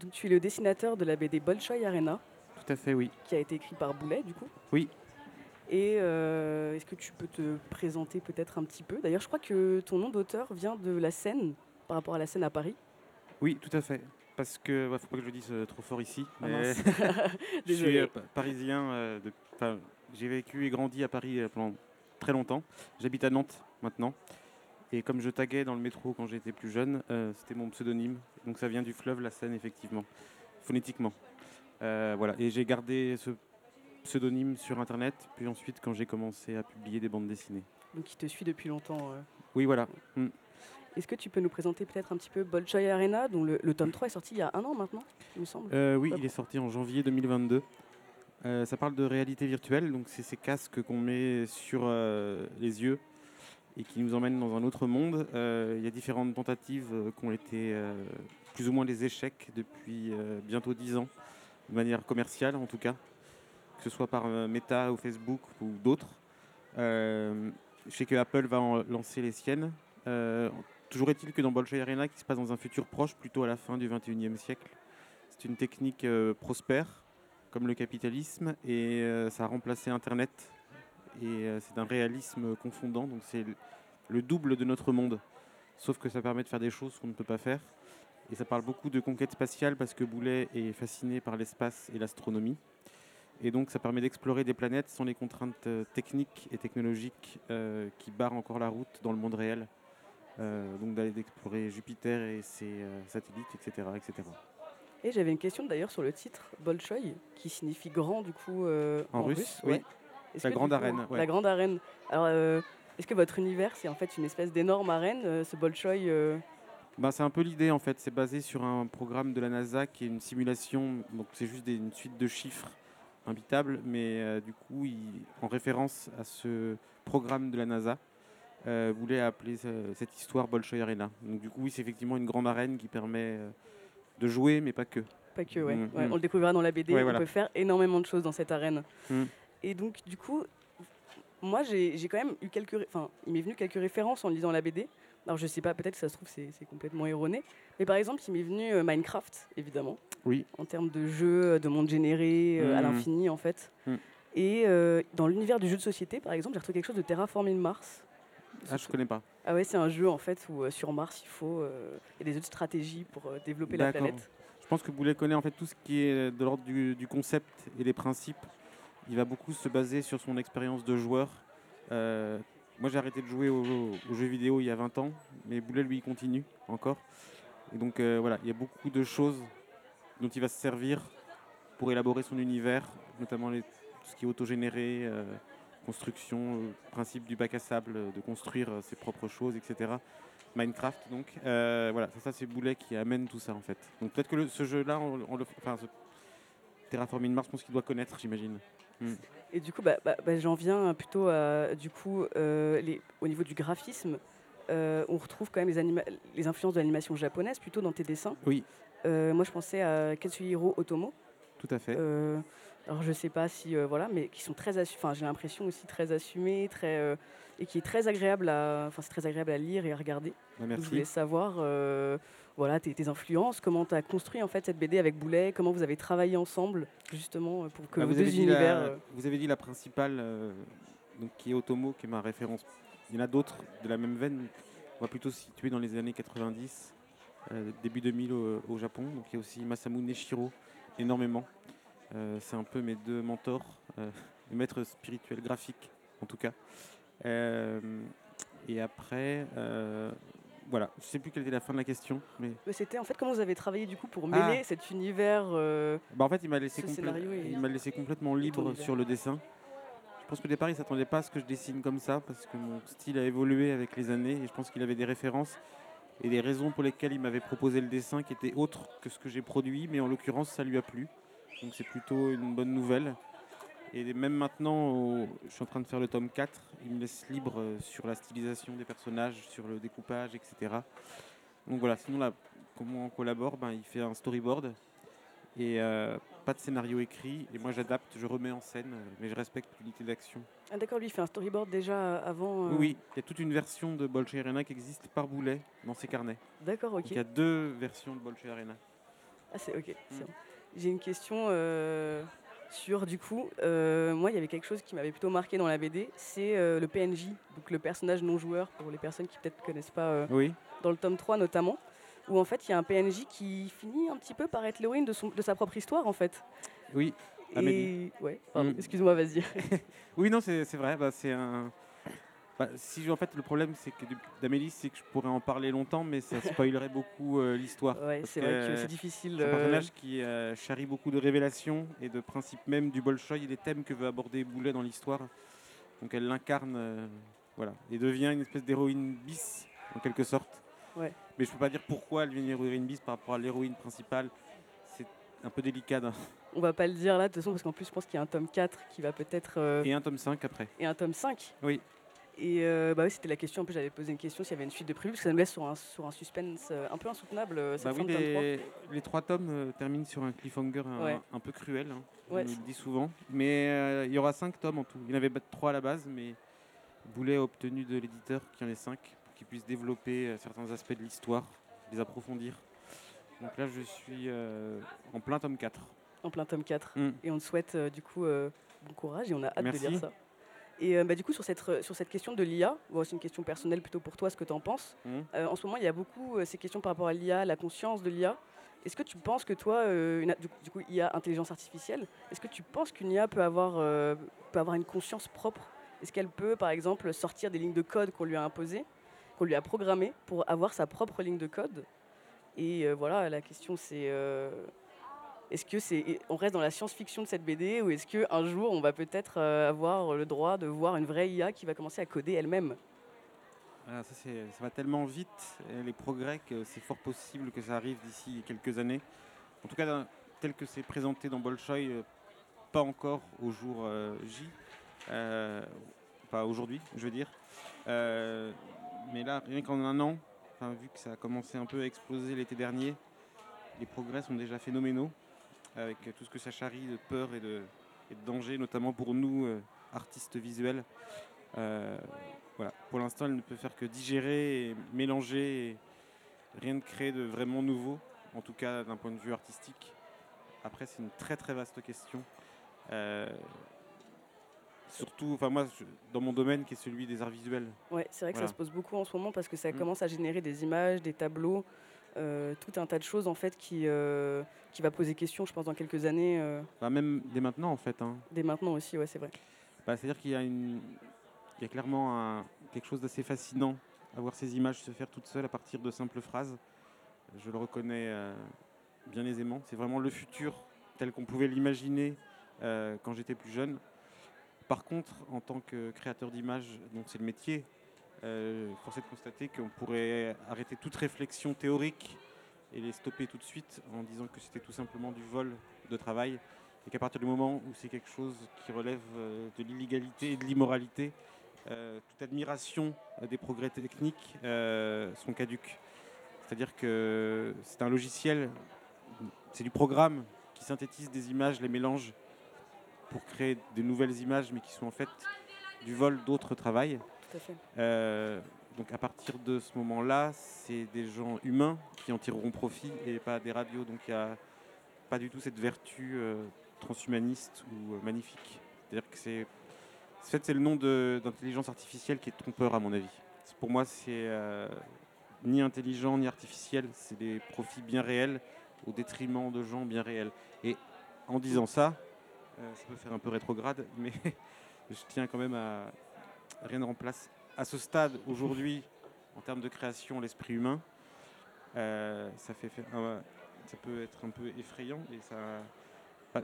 Donc tu es le dessinateur de la BD Bolshoi Arena, Tout à fait, oui. qui a été écrit par Boulet du coup. Oui. Et euh, est-ce que tu peux te présenter peut-être un petit peu? D'ailleurs, je crois que ton nom d'auteur vient de la scène, par rapport à la scène à Paris. Oui, tout à fait. Parce que, ouais, faut pas que je le dise euh, trop fort ici. Ah mais je suis euh, pa- parisien. euh, de- J'ai vécu et grandi à Paris pendant très longtemps. J'habite à Nantes maintenant. Et comme je taguais dans le métro quand j'étais plus jeune, euh, c'était mon pseudonyme. Donc ça vient du fleuve, la Seine, effectivement, phonétiquement. Euh, voilà. Et j'ai gardé ce pseudonyme sur Internet. Puis ensuite, quand j'ai commencé à publier des bandes dessinées. Donc il te suit depuis longtemps. euh. Oui, voilà. Mm. Est-ce que tu peux nous présenter peut-être un petit peu Bolshoi Arena, dont le, le tome 3 est sorti il y a un an maintenant, il me semble? Oui, il est sorti en janvier 2022. Euh, ça parle de réalité virtuelle, donc c'est ces casques qu'on met sur les yeux et qui nous emmènent dans un autre monde. Euh, Il y a différentes tentatives euh, qui ont été euh, plus ou moins des échecs depuis bientôt 10 ans, de manière commerciale en tout cas, que ce soit par Meta ou Facebook ou d'autres. Je sais que Apple va en lancer les siennes. Toujours est-il que dans Bolshoi Arena, qui se passe dans un futur proche, plutôt à la fin du 21e siècle, c'est une technique prospère, comme le capitalisme, et ça a remplacé Internet. Et euh, c'est d'un réalisme confondant, donc c'est le- le double de notre monde. Sauf que ça permet de faire des choses qu'on ne peut pas faire. Et ça parle beaucoup de conquête spatiale parce que Boulet est fasciné par l'espace et l'astronomie. Et donc ça permet d'explorer des planètes sans les contraintes euh, techniques et technologiques euh, qui barrent encore la route dans le monde réel. Euh, donc d'aller d'explorer Jupiter et ses euh, satellites, etc. etc. Et j'avais une question d'ailleurs sur le titre Bolshoi, qui signifie grand du coup En russe, oui. ouais. La grande arène, ouais. La grande arène. Alors, euh, est-ce que votre univers, c'est en fait une espèce d'énorme arène, euh, ce Bolshoi euh, Bah, c'est un peu l'idée en fait. C'est basé sur un programme de la NASA qui est une simulation. Donc c'est juste des- une suite de chiffres imbitables, mais euh, du coup, il- en référence à ce programme de la NASA, voulait appeler ce- cette histoire Bolshoi Arena. Donc du coup, oui, c'est effectivement une grande arène qui permet de jouer, mais pas que. Pas que, ouais. Mm, Ouais, mm. On le découvrira dans la BD. Ouais, on voilà. peut faire énormément de choses dans cette arène. Mm. Et donc, du coup, moi, j'ai quand même eu quelques. Enfin, il m'est venu quelques références en lisant la BD. Alors, je sais pas, peut-être que ça se trouve, c'est complètement erroné. Mais par exemple, il m'est venu euh, Minecraft, évidemment. Oui. En termes de jeu, de monde généré euh, à Mm. l'infini, en fait. Mm. Et euh, dans l'univers du jeu de société, par exemple, j'ai retrouvé quelque chose de Terraforming Mars. Ah, je connais pas. Ah ouais, c'est un jeu en fait où euh, sur Mars il faut euh, il y a des autres stratégies pour euh, développer la planète. Je pense que Boulet connaît en fait tout ce qui est de l'ordre du, du concept et des principes. Il va beaucoup se baser sur son expérience de joueur. Euh, moi, j'ai arrêté de jouer aux, aux jeux vidéo il y a 20 ans, mais Boulet, lui, continue encore. Et donc, euh, voilà, il y a beaucoup de choses dont il va se servir pour élaborer son univers, notamment tout ce qui est autogénéré, euh, construction, euh, principe du bac à sable, de construire ses propres choses, etc. Minecraft, donc. Voilà, ça, ça, c'est Boulet qui amène tout ça, en fait. Donc peut-être que ce jeu-là, on, le, enfin, Terraforming Mars, je pense qu'il doit connaître, j'imagine. Et du coup, bah, bah, bah, j'en viens plutôt à du coup euh, les, au niveau du graphisme. euh, on retrouve quand même les, influences de l'animation japonaise plutôt dans tes dessins. Oui. Euh, moi, je pensais à Katsuhiro Otomo. Tout à fait. Alors, je sais pas si voilà, mais qui sont très, enfin, j'ai l'impression aussi très assumés, très et qui est très agréable à, enfin, c'est très agréable à lire et à regarder. Donc, Je voulais merci. savoir, voilà, tes, tes influences, comment tu as construit en fait cette BD avec Boulet, comment vous avez travaillé ensemble justement euh, pour que Ah, vos vous, avez deux dit univers. la, vous avez dit la principale, euh, donc, qui est Otomo, qui est ma référence. Il y en a d'autres de la même veine. On va plutôt se situer dans les années 90, euh, début 2000 au, au Japon. Donc il y a aussi Masamu Neshiro, énormément. Euh, c'est un peu mes deux mentors, mes maîtres spirituels graphiques en tout cas. Et après, voilà, je sais plus quelle était la fin de la question, mais mais C'était en fait comment vous avez travaillé du coup pour Ah. mêler cet univers. euh, Bah, en fait, il m'a laissé, il m'a complètement libre sur le dessin. Je pense qu'au départ, il ne s'attendait pas à ce que je dessine comme ça, parce que mon style a évolué avec les années, et je pense qu'il avait des références et des raisons pour lesquelles il m'avait proposé le dessin qui étaient autres que ce que j'ai produit, mais en l'occurrence, ça lui a plu. Donc c'est plutôt une bonne nouvelle. Et même maintenant, je suis en train de faire le tome 4, il me laisse libre euh, sur la stylisation des personnages, sur le découpage, etc. Donc voilà, sinon là, comment on collabore ben, Il fait un storyboard et euh, pas de scénario écrit. Et moi j'adapte, je remets en scène, euh, mais je respecte l'unité d'action. Ah d'accord, lui il fait un storyboard déjà avant. euh, Oui, il y a toute une version de Bolshoi Arena qui existe par Boulet dans ses carnets. D'accord, ok. il y a deux versions de Bolshoi Arena. Ah, c'est ok. Mm. J'ai une question euh, sur, du coup, euh, moi, il y avait quelque chose qui m'avait plutôt marqué dans la BD, c'est euh, le PNJ, donc le personnage non joueur, pour les personnes qui peut-être ne connaissent pas, euh, Oui, dans le tome 3 notamment, où en fait, il y a un PNJ qui finit un petit peu par être l'héroïne de, son- de sa propre histoire, en fait. oui. Amélie. Ouais, pardon, Mm. excuse-moi, vas-y. Oui, non, c'est c'est vrai. Bah, c'est un. Bah, si en fait le problème c'est que d'Amélie c'est que je pourrais en parler longtemps mais ça spoilerait beaucoup euh, l'histoire. Ouais, c'est vrai que c'est difficile. C'est un euh, personnage qui euh, charrie beaucoup de révélations et de principes même du Bolchoï et des thèmes que veut aborder Boulet dans l'histoire. Donc elle l'incarne, euh, voilà, et devient une espèce d'héroïne bis en quelque sorte. Ouais. Mais je peux pas dire pourquoi elle devient une héroïne bis par rapport à l'héroïne principale. C'est un peu délicat. d'un- On va pas le dire là, de toute façon, parce qu'en plus, je pense qu'il y a un tome 4 qui va peut-être. Et un tome 5 après. et un tome 5. Oui. Et euh, bah oui, c'était la question. En plus, j'avais posé une question s'il y avait une suite de prévu, parce que ça nous laisse sur un, sur un suspense euh, un peu insoutenable, euh, Bah fin oui, de tome 3. les, les trois tomes euh, terminent sur un cliffhanger un, Ouais. un peu cruel. hein. Ouais, on le dit souvent. Mais euh, il y aura cinq tomes en tout. Il y en avait trois à la base, mais Boulet a obtenu de l'éditeur qu'il y en ait cinq pour qu'il puisse développer certains aspects de l'histoire, les approfondir. Donc là, je suis en plein tome 4. En plein tome 4. Mm. Et on te souhaite du coup bon courage et on a hâte Merci. de lire ça. Et euh, bah, du coup, sur cette, re- sur cette question de l'IA, bon, c'est une question personnelle plutôt pour toi, ce que tu en penses. Mm. Euh, en ce moment, il y a beaucoup euh, ces questions par rapport à l'IA, la conscience de l'IA. Est-ce que tu penses que toi, euh, une du, coup, IA, intelligence artificielle, est-ce que tu penses qu'une IA peut avoir, euh, peut avoir une conscience propre? Est-ce qu'elle peut, par exemple, sortir des lignes de code qu'on lui a imposées, qu'on lui a programmées pour avoir sa propre ligne de code? Et euh, voilà, la question c'est euh, est-ce que c'est, on reste dans la science-fiction de cette BD ou est-ce qu'un jour on va peut-être euh, avoir le droit de voir une vraie IA qui va commencer à coder elle-même? Ah, ça, va tellement vite, les progrès, que c'est fort possible que ça arrive d'ici quelques années. En tout cas, tel que c'est présenté dans Bolshoi, euh, pas encore au jour euh, J, pas aujourd'hui, je veux dire. Mais là, rien qu'en un an, vu que ça a commencé un peu à exploser l'été dernier, les progrès sont déjà phénoménaux, avec tout ce que ça charrie de peur et de, et de danger, notamment pour nous, euh, artistes visuels. Euh, voilà. Pour l'instant, elle ne peut faire que digérer et mélanger, et rien de créer de vraiment nouveau, en tout cas d'un point de vue artistique. Après, c'est une très très vaste question. Euh, surtout, enfin moi, je- dans mon domaine qui est celui des arts visuels. Ouais, c'est vrai que Voilà. ça se pose beaucoup en ce moment parce que ça Mm. commence à générer des images, des tableaux, euh, tout un tas de choses en fait qui, euh, qui va poser question, je pense, dans quelques années, euh, Enfin, même dès maintenant, en fait. hein. dès maintenant aussi, ouais, c'est vrai. Bah, C'est-à-dire qu'il y a, une, il y a clairement un- quelque chose d'assez fascinant à voir ces images se faire toutes seules à partir de simples phrases. Je le reconnais euh, bien aisément. C'est vraiment le futur tel qu'on pouvait l'imaginer quand j'étais plus jeune. Par contre, en tant que créateur d'images, dont c'est le métier, euh, force de constater qu'on pourrait arrêter toute réflexion théorique et les stopper tout de suite en disant que c'était tout simplement du vol de travail et qu'à partir du moment où c'est quelque chose qui relève euh, de l'illégalité et de l'immoralité, euh, toute admiration des progrès techniques euh, sont caduques. C'est-à-dire que c'est un logiciel, c'est du programme qui synthétise des images, les mélange pour créer de nouvelles images, mais qui sont en fait du vol d'autres travails. Euh, donc à partir de ce moment-là, c'est des gens humains qui en tireront profit et pas des radios. Donc il n'y a pas du tout cette vertu euh, transhumaniste ou euh, magnifique. C'est-à-dire que c'est, en fait, c'est le nom d'intelligence artificielle qui est trompeur à mon avis. Pour moi, c'est ni intelligent ni artificiel. C'est des profits bien réels au détriment de gens bien réels. Et en disant ça, ça peut faire un peu rétrograde, mais je tiens quand même à rien ne remplace à ce stade aujourd'hui en termes de création l'esprit humain. Euh, ça fait euh, ça peut être un peu effrayant et ça.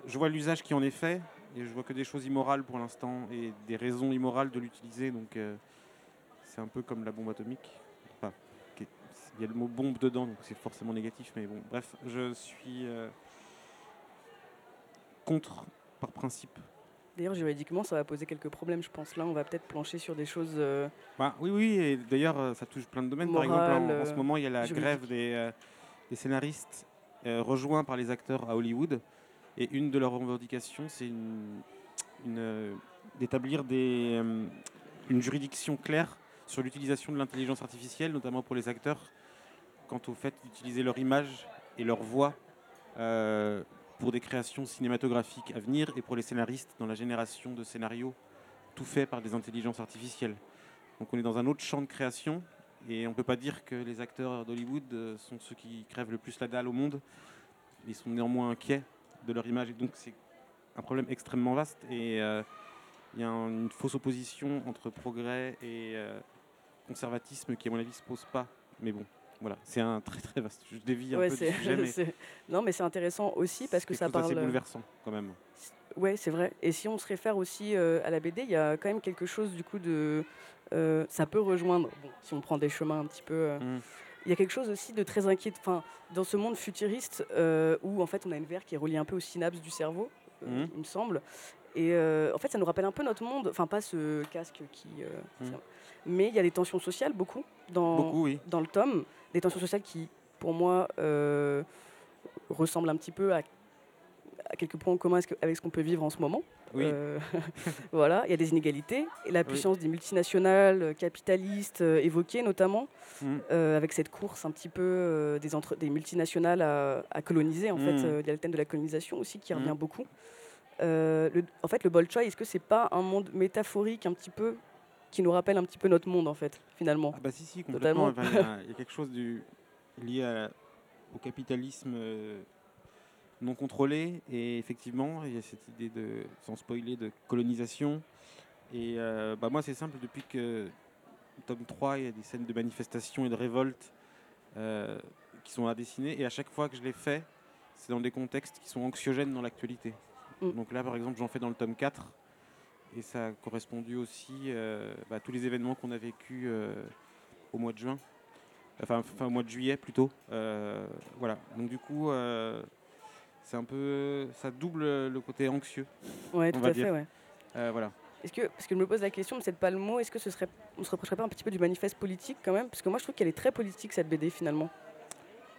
Je vois l'usage qui en est fait et je vois que des choses immorales pour l'instant et des raisons immorales de l'utiliser. Donc euh, c'est un peu comme la bombe atomique. Il y a le mot bombe dedans, donc c'est forcément négatif. Mais bon, bref, je suis euh, contre par principe D'ailleurs, juridiquement, ça va poser quelques problèmes, je pense. Là, on va peut-être plancher sur des choses. euh, Bah, oui, oui, et d'ailleurs, euh, ça touche plein de domaines. Par exemple, en, en ce moment, il y a la juridique. grève des, euh, des scénaristes euh, rejoints par les acteurs à Hollywood. Et une de leurs revendications, c'est une, une, d'établir des, une juridiction claire sur l'utilisation de l'intelligence artificielle, notamment pour les acteurs, quant au fait d'utiliser leur image et leur voix pour des créations cinématographiques à venir et pour les scénaristes dans la génération de scénarios, tout fait par des intelligences artificielles. Donc on est dans un autre champ de création et on ne peut pas dire que les acteurs d'Hollywood euh, sont ceux qui crèvent le plus la dalle au monde. Ils sont néanmoins inquiets de leur image et donc c'est un problème extrêmement vaste et euh, il y a un- une fausse opposition entre progrès et euh, conservatisme qui à mon avis se pose pas. Mais bon, voilà, c'est un très très vaste. Je dévie un Ouais, peu du c'est- sujet, mais c'est- Non, mais c'est intéressant aussi parce que c'est ça quelque chose d'assez parle. bouleversant quand même. Ouais, c'est vrai. Et si on se réfère aussi euh, à la BD, il y a quand même quelque chose du coup de. euh, ça peut rejoindre, bon, si on prend des chemins un petit peu. euh, Mm. Il y a quelque chose aussi de très inquiétant. Enfin, dans ce monde futuriste euh, où en fait on a une verre qui est reliée un peu aux synapses du cerveau, euh, Mhm. il me semble. Et euh, en fait, ça nous rappelle un peu notre monde. Enfin, pas ce casque qui. euh, ça- Mais il y a des tensions sociales beaucoup dans, Beaucoup, oui. dans le tome, des tensions sociales qui, pour moi, euh, ressemblent un petit peu à, à quelques points en commun avec ce qu'on peut vivre en ce moment. Oui. Euh, voilà, il y a des inégalités et la Oui. puissance des multinationales, euh, capitalistes, euh, évoquées notamment, Mm. avec cette course un petit peu des, entre- des multinationales à, à coloniser. En fait, Mm. Euh, il y a le thème de la colonisation aussi qui Mm. revient beaucoup. Euh, le- en fait, le Bolchoï, est-ce que c'est pas un monde métaphorique un petit peu qui nous rappelle un petit peu notre monde en fait, finalement Ah bah si, si, complètement. Enfin, Il y, a- il y a quelque chose du, lié à- au capitalisme euh, non contrôlé. Et effectivement, il y a cette idée de, sans spoiler, de colonisation. Et euh, bah moi, c'est simple, depuis que tome 3, il y a des scènes de manifestation et de révolte euh, qui sont à dessiner. Et à chaque fois que je les fais, c'est dans des contextes qui sont anxiogènes dans l'actualité. Mm. Donc là, par exemple, j'en fais dans le tome 4. Et ça a correspondu aussi euh, bah, à tous les événements qu'on a vécus euh, au mois de juin. Enfin, fin au mois de juillet plutôt. Euh, voilà. Donc du coup, c'est un peu, ça double le côté anxieux. Ouais, On tout va à dire. fait, ouais. Voilà. Est-ce que, parce que je me pose la question, mais c'est pas le mot, est-ce que ce serait, on se reprocherait pas un petit peu du manifeste politique quand même? Parce que moi je trouve qu'elle est très politique cette BD finalement.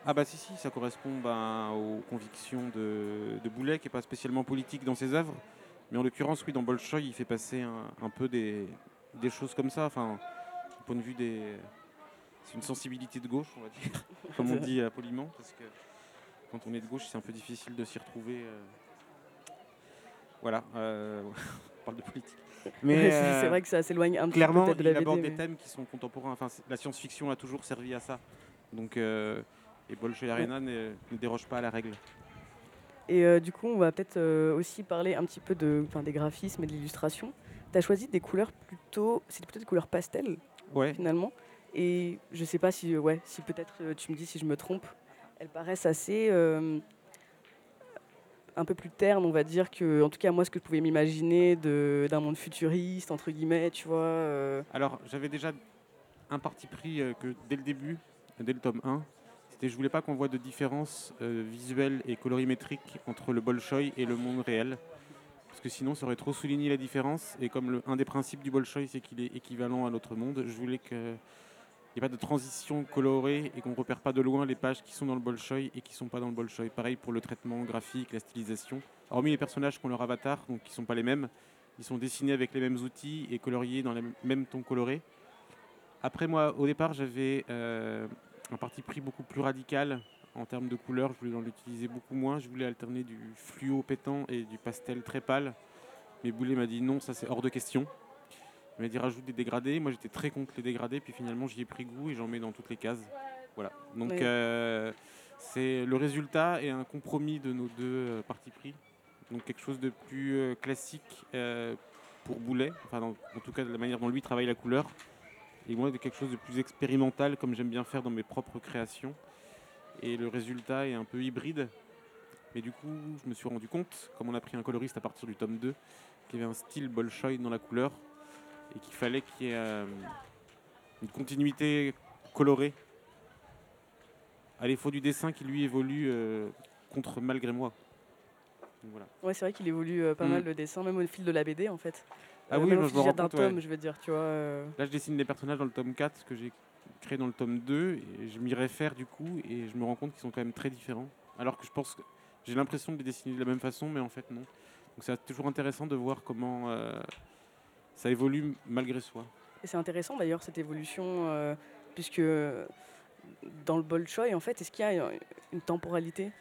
Ah bah si si, ça correspond ben, aux convictions de, de Boulet, qui n'est pas spécialement politique dans ses œuvres, mais en l'occurrence, oui, dans Bolchoï, il fait passer un, un peu des, des choses comme ça. Enfin, du point de vue des, c'est une sensibilité de gauche, on va dire, comme on dit poliment, parce que quand on est de gauche, c'est un peu difficile de s'y retrouver. euh. Voilà, euh, on parle de politique. Mais c'est euh, c'est vrai que ça s'éloigne un petit peu clairement, peut-être de il la aborde BD. des mais- thèmes qui sont contemporains. Enfin, la science-fiction a toujours servi à ça. Donc, et Bolshoi Arena ne, ne déroge pas à la règle. Et euh, du coup, on va peut-être euh, aussi parler un petit peu de, des graphismes et de l'illustration. Tu as choisi des couleurs plutôt, c'est plutôt des couleurs pastel Ouais. finalement. Et je sais pas si, euh, ouais, si peut-être tu me dis si je me trompe, elles paraissent assez euh, un peu plus ternes, on va dire que, en tout cas moi, ce que je pouvais m'imaginer d'un monde futuriste entre guillemets, tu vois. Alors, j'avais déjà un parti pris que dès le début, dès le tome 1, c'était je voulais pas qu'on voit de différence euh, visuelle et colorimétrique entre le Bolshoi et le monde réel. Parce que sinon, ça aurait trop souligné la différence. Et comme le, un des principes du Bolshoi, c'est qu'il est équivalent à l'autre monde, je voulais qu'il n'y ait pas de transition colorée et qu'on ne repère pas de loin les pages qui sont dans le Bolshoi et qui ne sont pas dans le Bolshoi. Pareil pour le traitement graphique, la stylisation. Hormis les personnages qui ont leur avatar, donc qui ne sont pas les mêmes, ils sont dessinés avec les mêmes outils et coloriés dans les mêmes tons colorés. Après, moi, au départ, j'avais euh, un parti pris beaucoup plus radical en termes de couleurs. Je voulais en utiliser beaucoup moins. Je voulais alterner du fluo pétant et du pastel très pâle. Mais Boulet m'a dit non, ça c'est hors de question. Il m'a dit rajoute des dégradés. Moi, j'étais très contre les dégradés. Puis finalement, j'y ai pris goût et j'en mets dans toutes les cases. Voilà. Donc, euh, c'est le résultat et un compromis de nos deux euh, partis pris. Donc, quelque chose de plus euh, classique pour Boulet. Enfin, en tout cas, de la manière dont lui travaille la couleur et moi de quelque chose de plus expérimental comme j'aime bien faire dans mes propres créations. Et le résultat est un peu hybride. Mais du coup, je me suis rendu compte, comme on a pris un coloriste à partir du tome 2, qu'il y avait un style Bolshoi dans la couleur et qu'il fallait qu'il y ait euh, une continuité colorée. À défaut du dessin qui lui évolue euh, contre malgré moi. Donc voilà. Ouais, c'est vrai qu'il évolue euh, pas Mm. mal le dessin, même au fil de la BD en fait. Ah oui, je me fil rends d'un compte, ouais. tome, je veux dire, tu vois. Là, je dessine les personnages dans le tome 4 que j'ai créé dans le tome 2 et je m'y réfère du coup et je me rends compte qu'ils sont quand même très différents. Alors que je pense que j'ai l'impression de les dessiner de la même façon, mais en fait non. Donc c'est toujours intéressant de voir comment euh, ça évolue malgré soi. Et c'est intéressant d'ailleurs cette évolution, euh, puisque dans le Bolshoi, en fait, est-ce qu'il y a une- temporalité?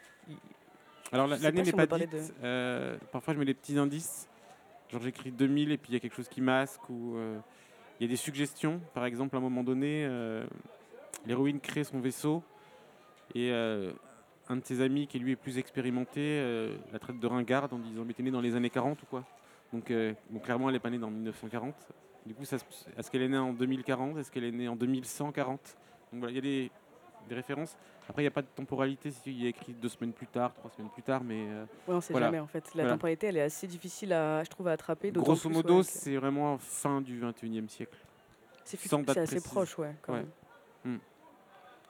Alors l'année si n'est pas, dite. euh, parfois je mets des petits indices. Genre j'écris 2000 et puis il y a quelque chose qui masque ou euh, il y a des suggestions. Par exemple, à un moment donné, euh, l'héroïne crée son vaisseau et euh, un de ses amis qui lui est plus expérimenté la traite de ringarde en disant mais t'es né dans les années 40 ou quoi donc, clairement elle n'est pas née dans 1940. Du coup, est-ce qu'elle est née en 2040 Est-ce qu'elle est née en 2140 Donc il y a des, des références. Après, il n'y a pas de temporalité. si, Il y a écrit deux semaines plus tard, trois semaines plus tard, mais euh, Ouais, on sait Voilà. jamais en fait. La Voilà. temporalité, elle est assez difficile à, je trouve, à attraper. grosso modo, ouais, c'est vraiment fin du 21e siècle. c'est assez précise. proche, ouais. quand Ouais. même. Hmm.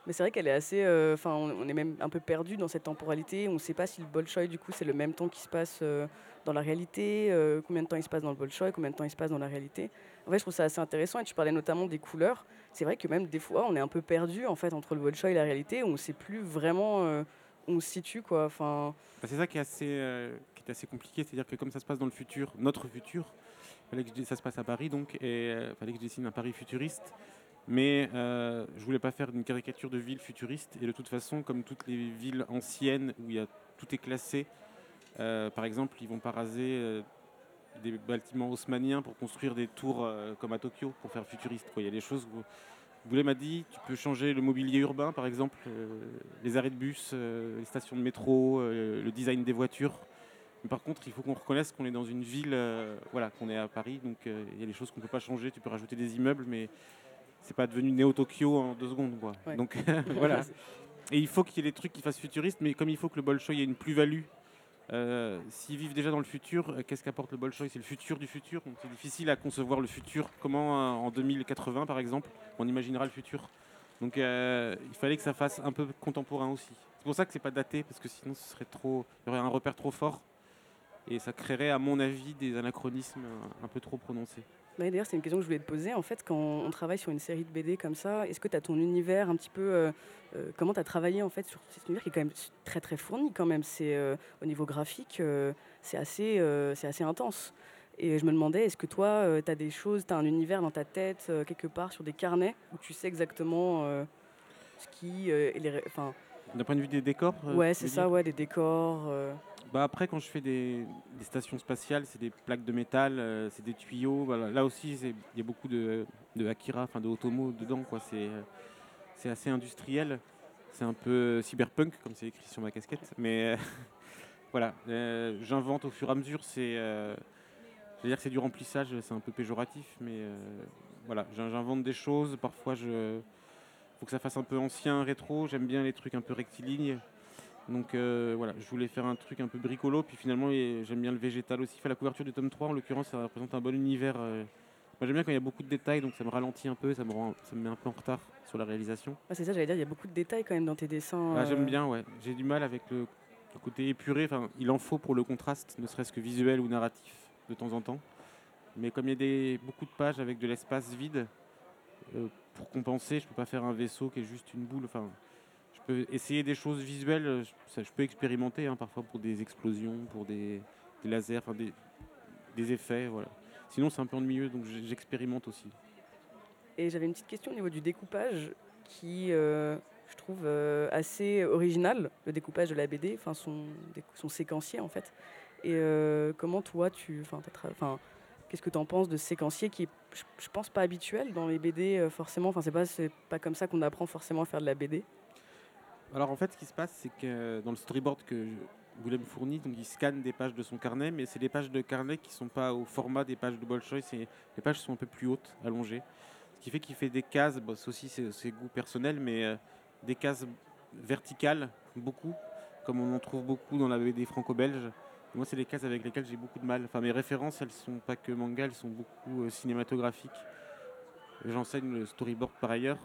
Mais c'est vrai qu'elle est assez. euh, Enfin, on, on est même un peu perdu dans cette temporalité. On ne sait pas si le Bolshoi, du coup, c'est le même temps qui se passe euh, dans la réalité, euh, combien de temps il se passe dans le Bolshoi, combien de temps il se passe dans la réalité. En fait, je trouve ça assez intéressant. Et tu parlais notamment des couleurs. C'est vrai que même des fois, on est un peu perdu en fait entre le Bolshoi et la réalité. On ne sait plus vraiment euh, où on se situe, quoi. Enfin, Bah, c'est ça qui est, assez, euh, qui est assez compliqué, c'est-à-dire que comme ça se passe dans le futur, notre futur, fallait que je, ça se passe à Paris, donc, et euh, fallait que je dessine un Paris futuriste. Mais euh, je voulais pas faire une caricature de ville futuriste, et de toute façon, comme toutes les villes anciennes où il tout est classé, par exemple, ils vont pas raser des bâtiments haussmanniens pour construire des tours euh, comme à Tokyo pour faire futuriste. quoi. Il y a des choses où Boulet m'a dit, tu peux changer le mobilier urbain, par exemple, euh, les arrêts de bus, euh, les stations de métro, le design des voitures. Mais par contre, il faut qu'on reconnaisse qu'on est dans une ville, voilà, qu'on est à Paris, donc il y a des choses qu'on ne peut pas changer. Tu peux rajouter des immeubles, mais c'est pas devenu Néo-Tokyo en deux secondes, quoi. Ouais. Donc voilà. Et il faut qu'il y ait des trucs qui fassent futuriste, mais comme il faut que le Bolshoi ait une plus-value, euh, s'ils vivent déjà dans le futur, euh, qu'est-ce qu'apporte le Bolshoi? C'est le futur du futur. C'est difficile à concevoir le futur. Comment euh, en 2080, par exemple, on imaginera le futur? Donc il fallait que ça fasse un peu contemporain aussi. C'est pour ça que c'est pas daté, parce que sinon ce serait trop, il y aurait un repère trop fort. Et ça créerait, à mon avis, des anachronismes un peu trop prononcés. Ouais, D'ailleurs, c'est une question que je voulais te poser. En fait, quand on travaille sur une série de BD comme ça, est-ce que tu as ton univers un petit peu. euh, euh, comment tu as travaillé en fait sur cet univers qui est quand même très très fourni quand même? C'est euh, Au niveau graphique, c'est assez, c'est assez intense. Et je me demandais, est-ce que toi, tu as des choses, tu as un univers dans ta tête, quelque part, sur des carnets, où tu sais exactement ce qui. est les D'un point de vue des décors ouais, c'est ça, ouais, des décors. Euh, Bah après, quand je fais des, stations spatiales, c'est des plaques de métal, euh, c'est des tuyaux. Voilà. Là aussi, il y a beaucoup de, de Akira, enfin de Otomo dedans. quoi. C'est euh, assez industriel. C'est un peu cyberpunk, comme c'est écrit sur ma casquette. Mais euh, voilà, euh, j'invente au fur et à mesure. C'est, euh, que c'est du remplissage, c'est un peu péjoratif, mais euh, voilà, j'in- j'invente des choses. Parfois, je faut que ça fasse un peu ancien, rétro. J'aime bien les trucs un peu rectilignes. Donc euh, voilà, je voulais faire un truc un peu bricolo, puis finalement j'aime bien le végétal aussi. Fait la couverture du tome 3, en l'occurrence, ça représente un bon univers. euh. Moi j'aime bien quand il y a beaucoup de détails, donc ça me ralentit un peu, ça me, rend, ça me met un peu en retard sur la réalisation. ouais, c'est ça, j'allais dire, il y a beaucoup de détails quand même dans tes dessins. Ah, euh, j'aime bien, ouais. J'ai du mal avec le, le côté épuré. Enfin, il en faut pour le contraste, ne serait-ce que visuel ou narratif, de temps en temps. Mais comme il y a des, beaucoup de pages avec de l'espace vide, euh, pour compenser, je peux pas faire un vaisseau qui est juste une boule. Enfin, peux essayer des choses visuelles. euh, Je, peux expérimenter hein, parfois pour des explosions, pour des, lasers, des, effets, voilà. Sinon, c'est un peu ennuyeux, donc j'expérimente aussi. Et j'avais une petite question au niveau du découpage qui, euh, je trouve, euh, assez original, le découpage de la BD, enfin son, son séquencier en fait. Et comment toi, tu, enfin, qu'est-ce que tu en penses de séquencier qui je, pense, pas habituel dans les BD forcément. Enfin, c'est pas, pas comme ça qu'on apprend forcément à faire de la BD. Alors en fait, ce qui se passe, c'est que dans le storyboard que Boulem fournit, donc il scanne des pages de son carnet, mais c'est des pages de carnet qui sont pas au format des pages de Bolshoi, les pages sont un peu plus hautes, allongées. Ce qui fait qu'il fait des cases, bon, c'est aussi ses, goûts personnels, mais euh, des cases verticales, beaucoup, comme on en trouve beaucoup dans la BD franco-belge. Moi, c'est des cases avec lesquelles j'ai beaucoup de mal. Enfin, mes références, elles sont pas que manga, elles sont beaucoup euh, cinématographiques. J'enseigne le storyboard par ailleurs,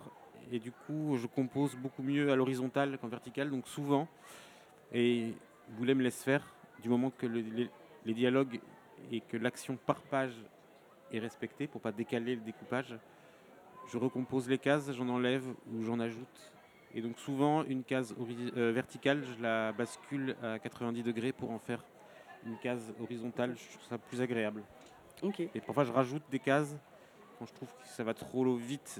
et du coup, je compose beaucoup mieux à l'horizontale qu'en verticale, donc souvent. Et Boulet me laisse faire, du moment que le- les, les dialogues et que l'action par page est respectée, pour pas décaler le découpage, je recompose les cases, j'en enlève ou j'en ajoute. Et donc souvent, une case euh, verticale, je la bascule à 90 degrés pour en faire une case horizontale, je trouve ça plus agréable. Et parfois, je rajoute des cases quand je trouve que ça va trop vite.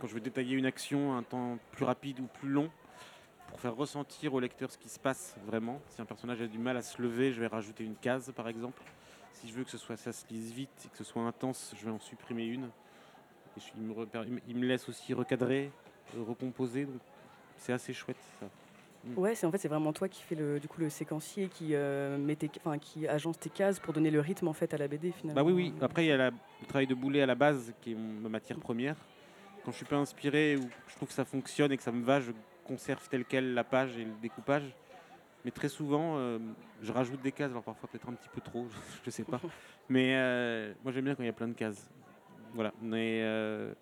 Quand je veux détailler une action, un temps plus rapide ou plus long, pour faire ressentir au lecteur ce qui se passe vraiment. Si un personnage a du mal à se lever, je vais rajouter une case par exemple. Si je veux que ce soit, ça se lise vite et que ce soit intense, je vais en supprimer une. Et je- il, me repère- il me- il me laisse aussi recadrer, euh, recomposer. donc C'est assez chouette ça. Ouais, c'est en fait c'est vraiment toi qui fais le du coup le séquencier qui euh, met tes- enfin qui agence tes cases pour donner le rythme en fait à la BD finalement. Bah oui, oui. Après, il y a la- le travail de boulet à la base, qui est ma matière première. Quand je suis pas inspiré ou je trouve que ça fonctionne et que ça me va, je conserve tel quel la page et le découpage. Mais très souvent, euh, je rajoute des cases, alors parfois peut-être un petit peu trop, je sais pas. Mais euh, moi j'aime bien quand il y a plein de cases. Voilà. Mais euh,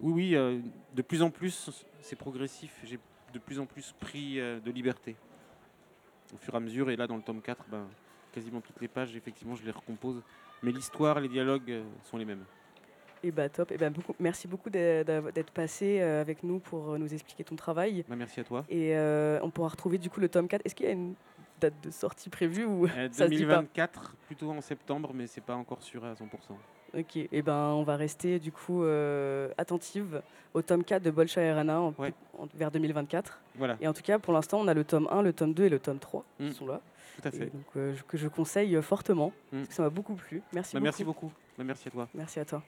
oui, oui, de plus en plus, c'est progressif. J'ai de plus en plus pris de liberté au fur et à mesure. Et là, dans le tome 4, ben, quasiment toutes les pages, effectivement, je les recompose. Mais l'histoire, les dialogues sont les mêmes. Et bah top. Et ben beaucoup, merci beaucoup d'être passé euh, avec nous pour euh, nous expliquer ton travail. Bah, merci à toi. Et euh, on pourra retrouver du coup le tome 4. Est-ce qu'il y a une date de sortie prévue ou Euh, ça se dit pas 2024, plutôt en septembre, mais c'est pas encore sûr à 100%. Ok, et ben on va rester du coup euh, attentive au tome 4 de Bolsha et Rana en- Ouais. en- vers 2024. Voilà, Et en tout cas, pour l'instant, on a le tome 1, le tome 2 et le tome 3 Mm. qui sont là. tout à Et fait. donc, euh, je- que je conseille fortement, Mm. parce que ça m'a beaucoup plu. Merci Bah, beaucoup. merci beaucoup. Bah, merci à toi. Merci à toi.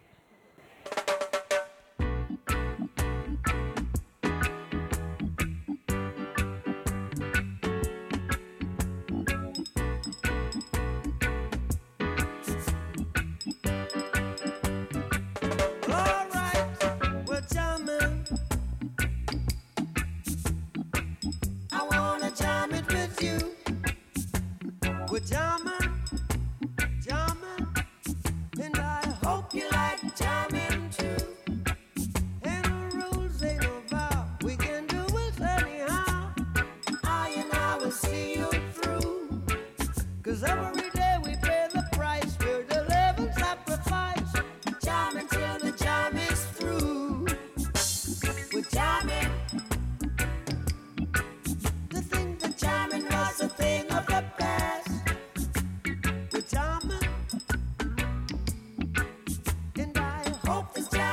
hope is blind.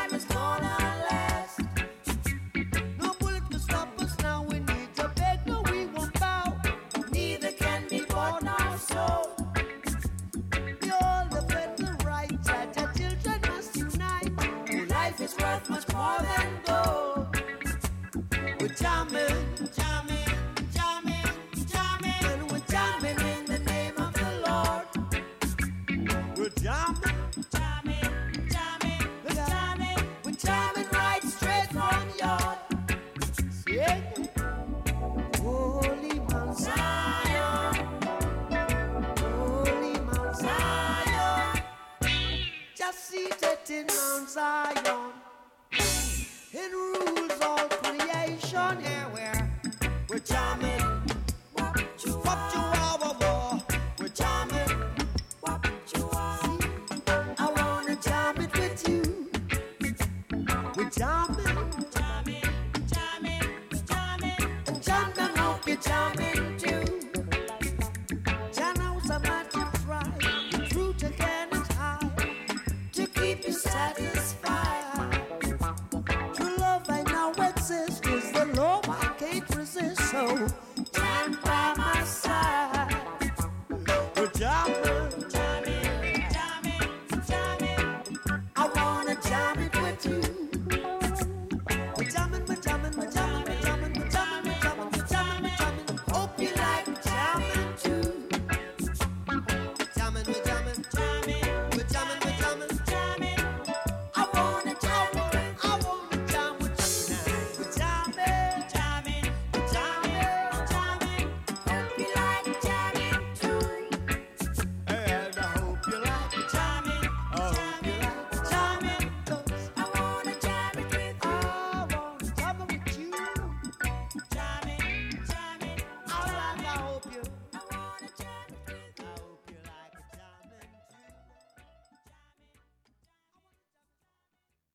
seated in Mount Zion and rules all creation. Yeah, we're, we're jamming. do.